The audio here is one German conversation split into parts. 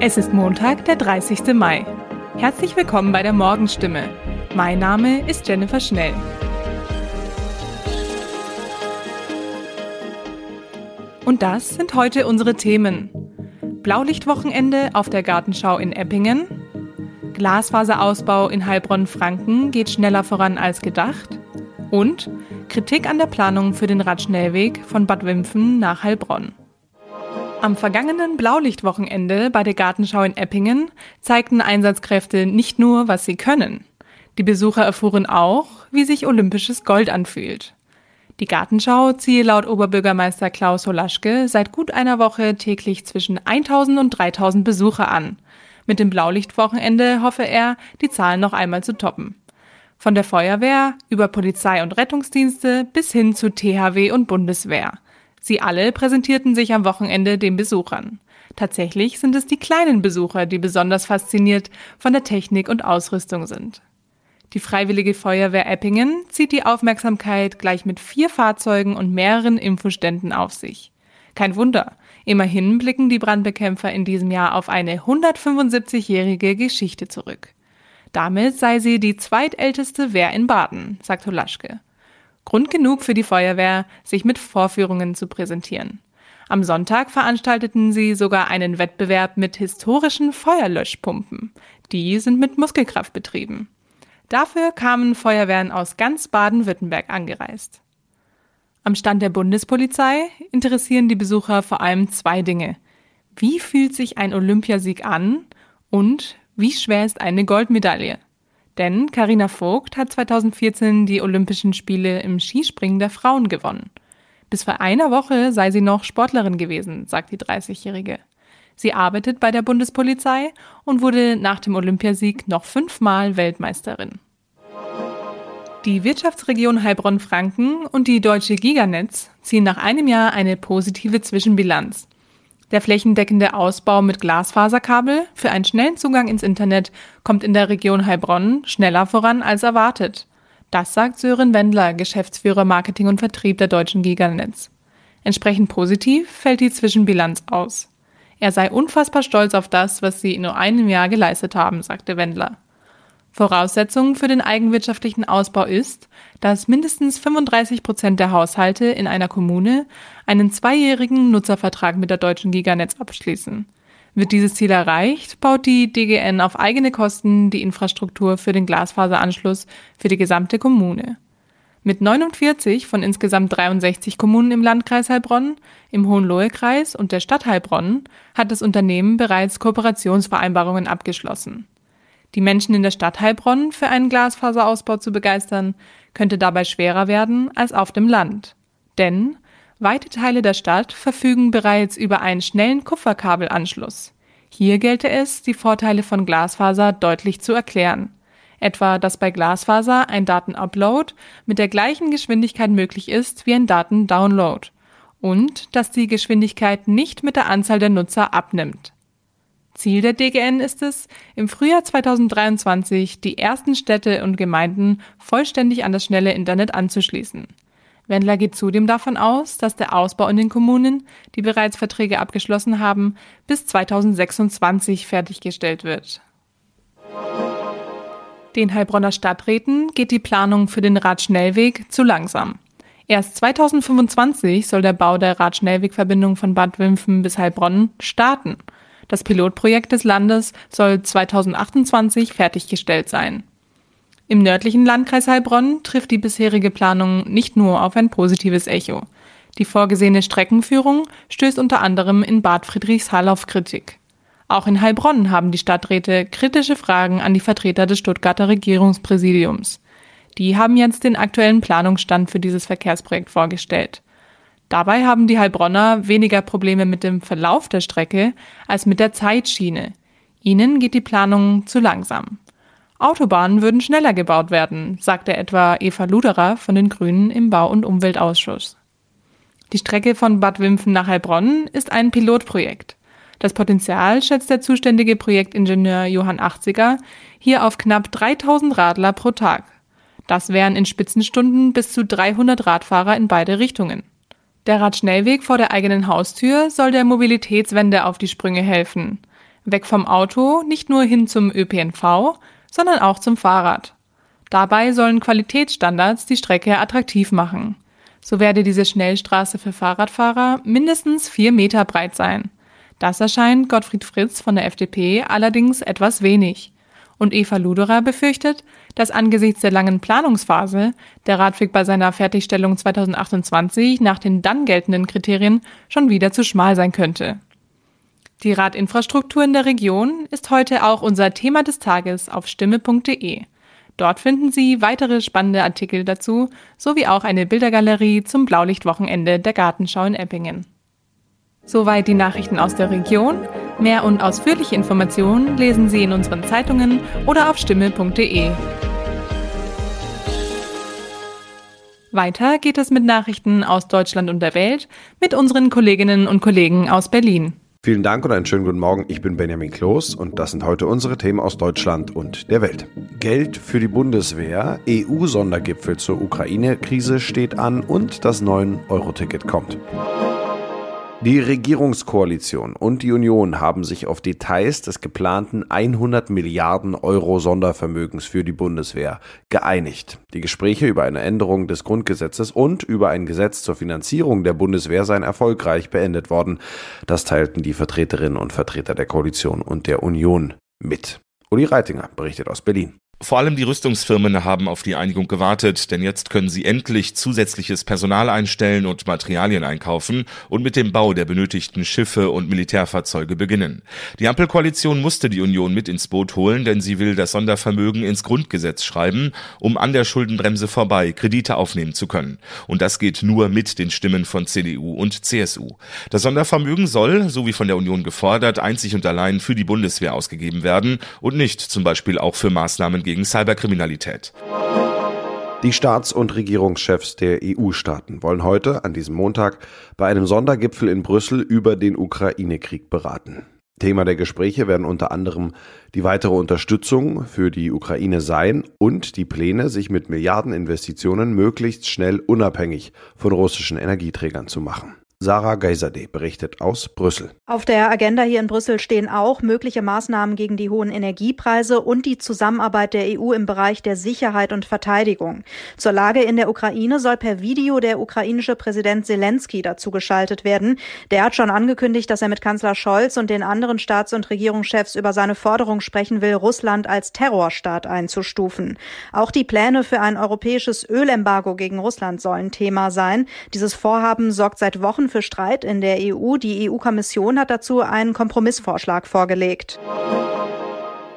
Es ist Montag, der 30. Mai. Herzlich willkommen bei der Morgenstimme. Mein Name ist Jennifer Schnell. Und das sind heute unsere Themen. Blaulichtwochenende auf der Gartenschau in Eppingen. Glasfaserausbau in Heilbronn-Franken geht schneller voran als gedacht. Und Kritik an der Planung für den Radschnellweg von Bad Wimpfen nach Heilbronn. Am vergangenen Blaulichtwochenende bei der Gartenschau in Eppingen zeigten Einsatzkräfte nicht nur, was sie können. Die Besucher erfuhren auch, wie sich olympisches Gold anfühlt. Die Gartenschau ziehe laut Oberbürgermeister Klaus Holaschke seit gut einer Woche täglich zwischen 1000 und 3000 Besucher an. Mit dem Blaulichtwochenende hoffe er, die Zahlen noch einmal zu toppen. Von der Feuerwehr über Polizei und Rettungsdienste bis hin zu THW und Bundeswehr. Sie alle präsentierten sich am Wochenende den Besuchern. Tatsächlich sind es die kleinen Besucher, die besonders fasziniert von der Technik und Ausrüstung sind. Die Freiwillige Feuerwehr Eppingen zieht die Aufmerksamkeit gleich mit vier Fahrzeugen und mehreren Infoständen auf sich. Kein Wunder, immerhin blicken die Brandbekämpfer in diesem Jahr auf eine 175-jährige Geschichte zurück. Damit sei sie die zweitälteste Wehr in Baden, sagt Holaschke. Grund genug für die Feuerwehr, sich mit Vorführungen zu präsentieren. Am Sonntag veranstalteten sie sogar einen Wettbewerb mit historischen Feuerlöschpumpen. Die sind mit Muskelkraft betrieben. Dafür kamen Feuerwehren aus ganz Baden-Württemberg angereist. Am Stand der Bundespolizei interessieren die Besucher vor allem zwei Dinge. Wie fühlt sich ein Olympiasieg an und wie schwer ist eine Goldmedaille? Denn Karina Vogt hat 2014 die Olympischen Spiele im Skispringen der Frauen gewonnen. Bis vor einer Woche sei sie noch Sportlerin gewesen, sagt die 30-Jährige. Sie arbeitet bei der Bundespolizei und wurde nach dem Olympiasieg noch fünfmal Weltmeisterin. Die Wirtschaftsregion Heilbronn-Franken und die deutsche Giganetz ziehen nach einem Jahr eine positive Zwischenbilanz. Der flächendeckende Ausbau mit Glasfaserkabel für einen schnellen Zugang ins Internet kommt in der Region Heilbronn schneller voran als erwartet. Das sagt Sören Wendler, Geschäftsführer Marketing und Vertrieb der deutschen Giganetz. Entsprechend positiv fällt die Zwischenbilanz aus. Er sei unfassbar stolz auf das, was sie in nur einem Jahr geleistet haben, sagte Wendler. Voraussetzung für den eigenwirtschaftlichen Ausbau ist, dass mindestens 35 Prozent der Haushalte in einer Kommune einen zweijährigen Nutzervertrag mit der deutschen Giganetz abschließen. Wird dieses Ziel erreicht, baut die DGN auf eigene Kosten die Infrastruktur für den Glasfaseranschluss für die gesamte Kommune. Mit 49 von insgesamt 63 Kommunen im Landkreis Heilbronn, im Hohenlohe-Kreis und der Stadt Heilbronn hat das Unternehmen bereits Kooperationsvereinbarungen abgeschlossen. Die Menschen in der Stadt Heilbronn für einen Glasfaserausbau zu begeistern, könnte dabei schwerer werden als auf dem Land. Denn weite Teile der Stadt verfügen bereits über einen schnellen Kupferkabelanschluss. Hier gelte es, die Vorteile von Glasfaser deutlich zu erklären. Etwa, dass bei Glasfaser ein Datenupload mit der gleichen Geschwindigkeit möglich ist wie ein Datendownload und dass die Geschwindigkeit nicht mit der Anzahl der Nutzer abnimmt. Ziel der DGN ist es, im Frühjahr 2023 die ersten Städte und Gemeinden vollständig an das schnelle Internet anzuschließen. Wendler geht zudem davon aus, dass der Ausbau in den Kommunen, die bereits Verträge abgeschlossen haben, bis 2026 fertiggestellt wird. Den Heilbronner Stadträten geht die Planung für den Radschnellweg zu langsam. Erst 2025 soll der Bau der Radschnellwegverbindung von Bad Wimpfen bis Heilbronn starten. Das Pilotprojekt des Landes soll 2028 fertiggestellt sein. Im nördlichen Landkreis Heilbronn trifft die bisherige Planung nicht nur auf ein positives Echo. Die vorgesehene Streckenführung stößt unter anderem in Bad Friedrichshall auf Kritik. Auch in Heilbronn haben die Stadträte kritische Fragen an die Vertreter des Stuttgarter Regierungspräsidiums. Die haben jetzt den aktuellen Planungsstand für dieses Verkehrsprojekt vorgestellt. Dabei haben die Heilbronner weniger Probleme mit dem Verlauf der Strecke als mit der Zeitschiene. Ihnen geht die Planung zu langsam. Autobahnen würden schneller gebaut werden, sagte etwa Eva Luderer von den Grünen im Bau- und Umweltausschuss. Die Strecke von Bad Wimpfen nach Heilbronn ist ein Pilotprojekt. Das Potenzial schätzt der zuständige Projektingenieur Johann Achtziger hier auf knapp 3000 Radler pro Tag. Das wären in Spitzenstunden bis zu 300 Radfahrer in beide Richtungen. Der Radschnellweg vor der eigenen Haustür soll der Mobilitätswende auf die Sprünge helfen. Weg vom Auto, nicht nur hin zum ÖPNV, sondern auch zum Fahrrad. Dabei sollen Qualitätsstandards die Strecke attraktiv machen. So werde diese Schnellstraße für Fahrradfahrer mindestens vier Meter breit sein. Das erscheint Gottfried Fritz von der FDP allerdings etwas wenig. Und Eva Luderer befürchtet, dass angesichts der langen Planungsphase der Radweg bei seiner Fertigstellung 2028 nach den dann geltenden Kriterien schon wieder zu schmal sein könnte. Die Radinfrastruktur in der Region ist heute auch unser Thema des Tages auf stimme.de. Dort finden Sie weitere spannende Artikel dazu, sowie auch eine Bildergalerie zum Blaulichtwochenende der Gartenschau in Eppingen. Soweit die Nachrichten aus der Region. Mehr und ausführliche Informationen lesen Sie in unseren Zeitungen oder auf stimme.de. Weiter geht es mit Nachrichten aus Deutschland und der Welt mit unseren Kolleginnen und Kollegen aus Berlin. Vielen Dank und einen schönen guten Morgen. Ich bin Benjamin Kloß und das sind heute unsere Themen aus Deutschland und der Welt. Geld für die Bundeswehr, EU-Sondergipfel zur Ukraine-Krise steht an und das 9-Euro-Ticket kommt. Die Regierungskoalition und die Union haben sich auf Details des geplanten 100 Milliarden Euro Sondervermögens für die Bundeswehr geeinigt. Die Gespräche über eine Änderung des Grundgesetzes und über ein Gesetz zur Finanzierung der Bundeswehr seien erfolgreich beendet worden. Das teilten die Vertreterinnen und Vertreter der Koalition und der Union mit. Uli Reitinger berichtet aus Berlin. Vor allem die Rüstungsfirmen haben auf die Einigung gewartet, denn jetzt können sie endlich zusätzliches Personal einstellen und Materialien einkaufen und mit dem Bau der benötigten Schiffe und Militärfahrzeuge beginnen. Die Ampelkoalition musste die Union mit ins Boot holen, denn sie will das Sondervermögen ins Grundgesetz schreiben, um an der Schuldenbremse vorbei Kredite aufnehmen zu können. Und das geht nur mit den Stimmen von CDU und CSU. Das Sondervermögen soll, so wie von der Union gefordert, einzig und allein für die Bundeswehr ausgegeben werden und nicht zum Beispiel auch für Maßnahmen gegen Cyberkriminalität. Die Staats- und Regierungschefs der EU-Staaten wollen heute, an diesem Montag, bei einem Sondergipfel in Brüssel über den Ukraine-Krieg beraten. Thema der Gespräche werden unter anderem die weitere Unterstützung für die Ukraine sein und die Pläne, sich mit Milliardeninvestitionen möglichst schnell unabhängig von russischen Energieträgern zu machen. Sarah Geiserde berichtet aus Brüssel. Auf der Agenda hier in Brüssel stehen auch mögliche Maßnahmen gegen die hohen Energiepreise und die Zusammenarbeit der EU im Bereich der Sicherheit und Verteidigung. Zur Lage in der Ukraine soll per Video der ukrainische Präsident Zelensky dazugeschaltet werden. Der hat schon angekündigt, dass er mit Kanzler Scholz und den anderen Staats- und Regierungschefs über seine Forderung sprechen will, Russland als Terrorstaat einzustufen. Auch die Pläne für ein europäisches Ölembargo gegen Russland sollen Thema sein. Dieses Vorhaben sorgt seit Wochen für Streit in der EU. Die EU-Kommission hat dazu einen Kompromissvorschlag vorgelegt.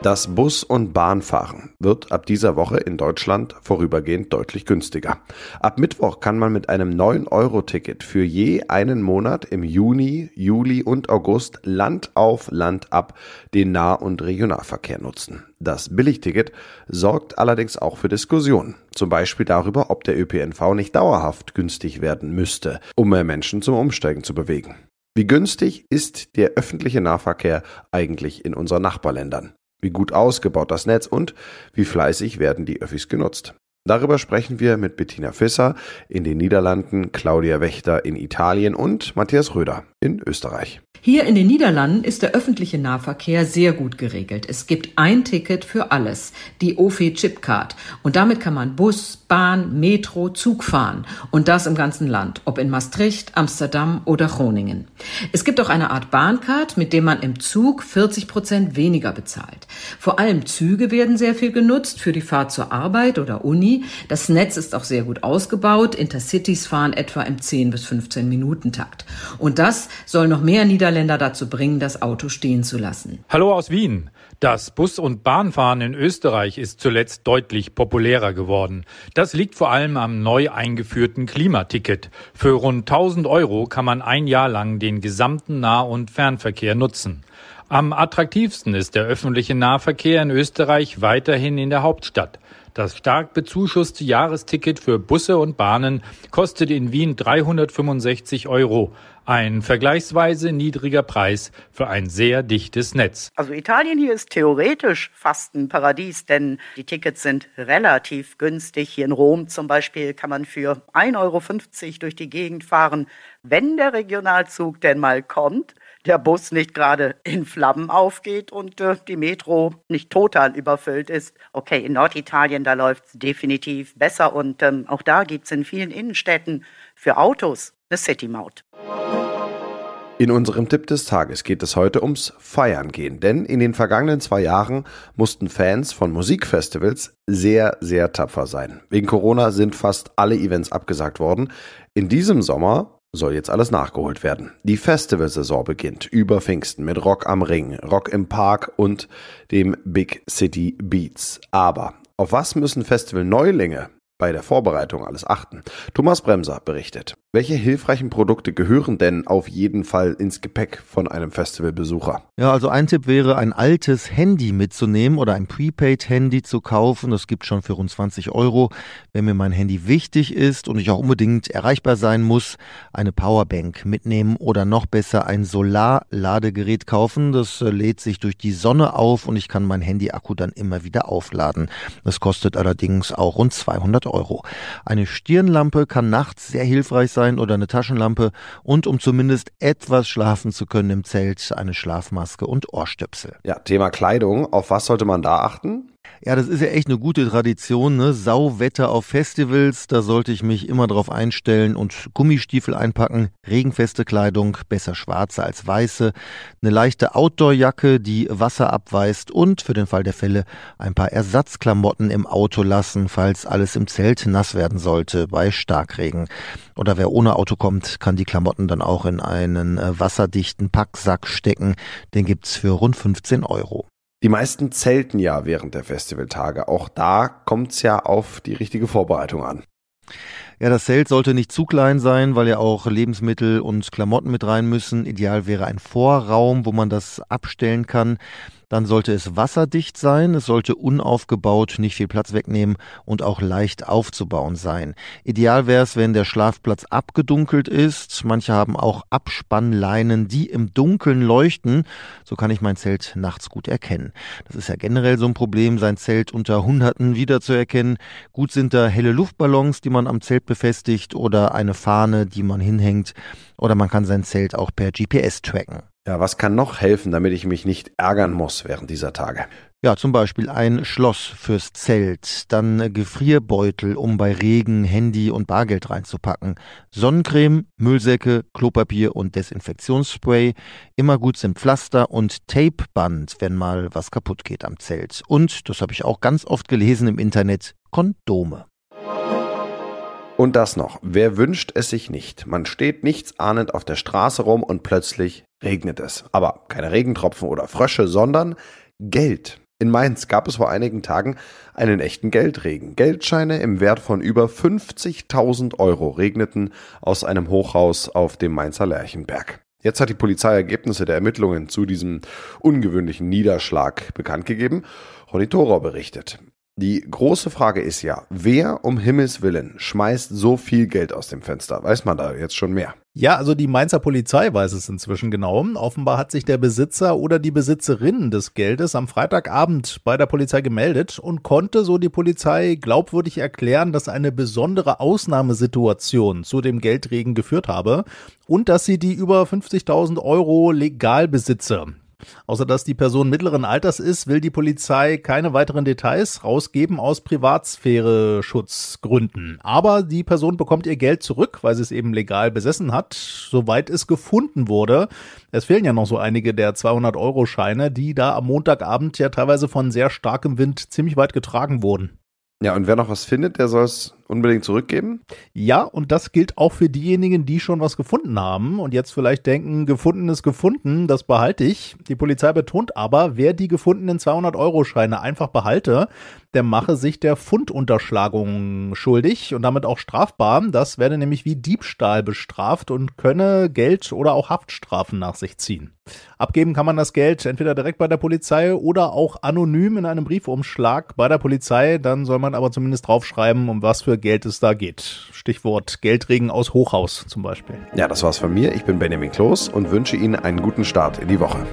Das Bus- und Bahnfahren wird ab dieser Woche in Deutschland vorübergehend deutlich günstiger. Ab Mittwoch kann man mit einem 9-Euro-Ticket für je einen Monat im Juni, Juli und August Land auf Land ab den Nah- und Regionalverkehr nutzen. Das Billigticket sorgt allerdings auch für Diskussionen. Zum Beispiel darüber, ob der ÖPNV nicht dauerhaft günstig werden müsste, um mehr Menschen zum Umsteigen zu bewegen. Wie günstig ist der öffentliche Nahverkehr eigentlich in unseren Nachbarländern? Wie gut ausgebaut das Netz und wie fleißig werden die Öffis genutzt? Darüber sprechen wir mit Bettina Fisser in den Niederlanden, Claudia Wächter in Italien und Matthias Röder in Österreich. Hier in den Niederlanden ist der öffentliche Nahverkehr sehr gut geregelt. Es gibt ein Ticket für alles, die OFE Chipcard. Und damit kann man Bus, Bahn, Metro, Zug fahren. Und das im ganzen Land, ob in Maastricht, Amsterdam oder Groningen. Es gibt auch eine Art Bahncard, mit dem man im Zug 40 Prozent weniger bezahlt. Vor allem Züge werden sehr viel genutzt für die Fahrt zur Arbeit oder Uni. Das Netz ist auch sehr gut ausgebaut. Intercities fahren etwa im 10 bis 15 Minuten Takt. Und das soll noch mehr Niederländer dazu bringen, das Auto stehen zu lassen. Hallo aus Wien. Das Bus- und Bahnfahren in Österreich ist zuletzt deutlich populärer geworden. Das liegt vor allem am neu eingeführten Klimaticket. Für rund 1000 Euro kann man ein Jahr lang den gesamten Nah- und Fernverkehr nutzen. Am attraktivsten ist der öffentliche Nahverkehr in Österreich weiterhin in der Hauptstadt. Das stark bezuschusste Jahresticket für Busse und Bahnen kostet in Wien 365 Euro. Ein vergleichsweise niedriger Preis für ein sehr dichtes Netz. Also Italien hier ist theoretisch fast ein Paradies, denn die Tickets sind relativ günstig. Hier in Rom zum Beispiel kann man für 1,50 Euro durch die Gegend fahren, wenn der Regionalzug denn mal kommt der Bus nicht gerade in Flammen aufgeht und äh, die Metro nicht total überfüllt ist. Okay, in Norditalien, da läuft es definitiv besser und ähm, auch da gibt es in vielen Innenstädten für Autos eine City-Maut. In unserem Tipp des Tages geht es heute ums Feiern gehen, denn in den vergangenen zwei Jahren mussten Fans von Musikfestivals sehr, sehr tapfer sein. Wegen Corona sind fast alle Events abgesagt worden. In diesem Sommer soll jetzt alles nachgeholt werden. Die Festivalsaison beginnt über Pfingsten mit Rock am Ring, Rock im Park und dem Big City Beats. Aber auf was müssen Festival-Neulinge bei der Vorbereitung alles achten? Thomas Bremser berichtet. Welche hilfreichen Produkte gehören denn auf jeden Fall ins Gepäck von einem Festivalbesucher? Ja, also ein Tipp wäre, ein altes Handy mitzunehmen oder ein Prepaid-Handy zu kaufen. Das gibt schon für rund 20 Euro. Wenn mir mein Handy wichtig ist und ich auch unbedingt erreichbar sein muss, eine Powerbank mitnehmen oder noch besser ein Solarladegerät kaufen. Das äh, lädt sich durch die Sonne auf und ich kann mein Handy-Akku dann immer wieder aufladen. Das kostet allerdings auch rund 200 Euro. Eine Stirnlampe kann nachts sehr hilfreich sein sein oder eine Taschenlampe und um zumindest etwas schlafen zu können im Zelt, eine Schlafmaske und Ohrstöpsel. Ja, Thema Kleidung. Auf was sollte man da achten? Ja, das ist ja echt eine gute Tradition, ne? Sauwetter auf Festivals, da sollte ich mich immer drauf einstellen und Gummistiefel einpacken, regenfeste Kleidung, besser schwarze als weiße, eine leichte Outdoorjacke, die Wasser abweist und für den Fall der Fälle ein paar Ersatzklamotten im Auto lassen, falls alles im Zelt nass werden sollte bei Starkregen. Oder wer ohne Auto kommt, kann die Klamotten dann auch in einen äh, wasserdichten Packsack stecken. Den gibt's für rund 15 Euro. Die meisten zelten ja während der Festivaltage. Auch da kommt es ja auf die richtige Vorbereitung an. Ja, das Zelt sollte nicht zu klein sein, weil ja auch Lebensmittel und Klamotten mit rein müssen. Ideal wäre ein Vorraum, wo man das abstellen kann. Dann sollte es wasserdicht sein, es sollte unaufgebaut, nicht viel Platz wegnehmen und auch leicht aufzubauen sein. Ideal wäre es, wenn der Schlafplatz abgedunkelt ist. Manche haben auch Abspannleinen, die im Dunkeln leuchten. So kann ich mein Zelt nachts gut erkennen. Das ist ja generell so ein Problem, sein Zelt unter Hunderten wiederzuerkennen. Gut sind da helle Luftballons, die man am Zelt befestigt oder eine Fahne, die man hinhängt. Oder man kann sein Zelt auch per GPS tracken. Ja, was kann noch helfen, damit ich mich nicht ärgern muss während dieser Tage? Ja, zum Beispiel ein Schloss fürs Zelt, dann Gefrierbeutel, um bei Regen Handy und Bargeld reinzupacken, Sonnencreme, Müllsäcke, Klopapier und Desinfektionsspray. Immer gut sind Pflaster und Tapeband, wenn mal was kaputt geht am Zelt. Und, das habe ich auch ganz oft gelesen im Internet, Kondome. Und das noch, wer wünscht es sich nicht? Man steht nichtsahnend auf der Straße rum und plötzlich regnet es. Aber keine Regentropfen oder Frösche, sondern Geld. In Mainz gab es vor einigen Tagen einen echten Geldregen. Geldscheine im Wert von über 50.000 Euro regneten aus einem Hochhaus auf dem Mainzer Lerchenberg. Jetzt hat die Polizei Ergebnisse der Ermittlungen zu diesem ungewöhnlichen Niederschlag bekannt gegeben. Ronny Thorau berichtet. Die große Frage ist ja, wer um Himmels Willen schmeißt so viel Geld aus dem Fenster? Weiß man da jetzt schon mehr? Ja, also die Mainzer Polizei weiß es inzwischen genau. Offenbar hat sich der Besitzer oder die Besitzerin des Geldes am Freitagabend bei der Polizei gemeldet und konnte, so die Polizei, glaubwürdig erklären, dass eine besondere Ausnahmesituation zu dem Geldregen geführt habe und dass sie die über 50.000 Euro legal besitze. Außer dass die Person mittleren Alters ist, will die Polizei keine weiteren Details rausgeben aus Privatsphäre-Schutzgründen. Aber die Person bekommt ihr Geld zurück, weil sie es eben legal besessen hat, soweit es gefunden wurde. Es fehlen ja noch so einige der 200-Euro-Scheine, die da am Montagabend ja teilweise von sehr starkem Wind ziemlich weit getragen wurden. Ja, und wer noch was findet, der soll es unbedingt zurückgeben? Ja, und das gilt auch für diejenigen, die schon was gefunden haben und jetzt vielleicht denken, gefunden ist gefunden, das behalte ich. Die Polizei betont aber, wer die gefundenen 200-Euro-Scheine einfach behalte, der mache sich der Fundunterschlagung schuldig und damit auch strafbar. Das werde nämlich wie Diebstahl bestraft und könne Geld oder auch Haftstrafen nach sich ziehen. Abgeben kann man das Geld entweder direkt bei der Polizei oder auch anonym in einem Briefumschlag bei der Polizei. Dann soll man aber zumindest draufschreiben, um was für Geld es da geht. Stichwort Geldregen aus Hochhaus zum Beispiel. Ja, das war's von mir. Ich bin Benjamin Kloß und wünsche Ihnen einen guten Start in die Woche.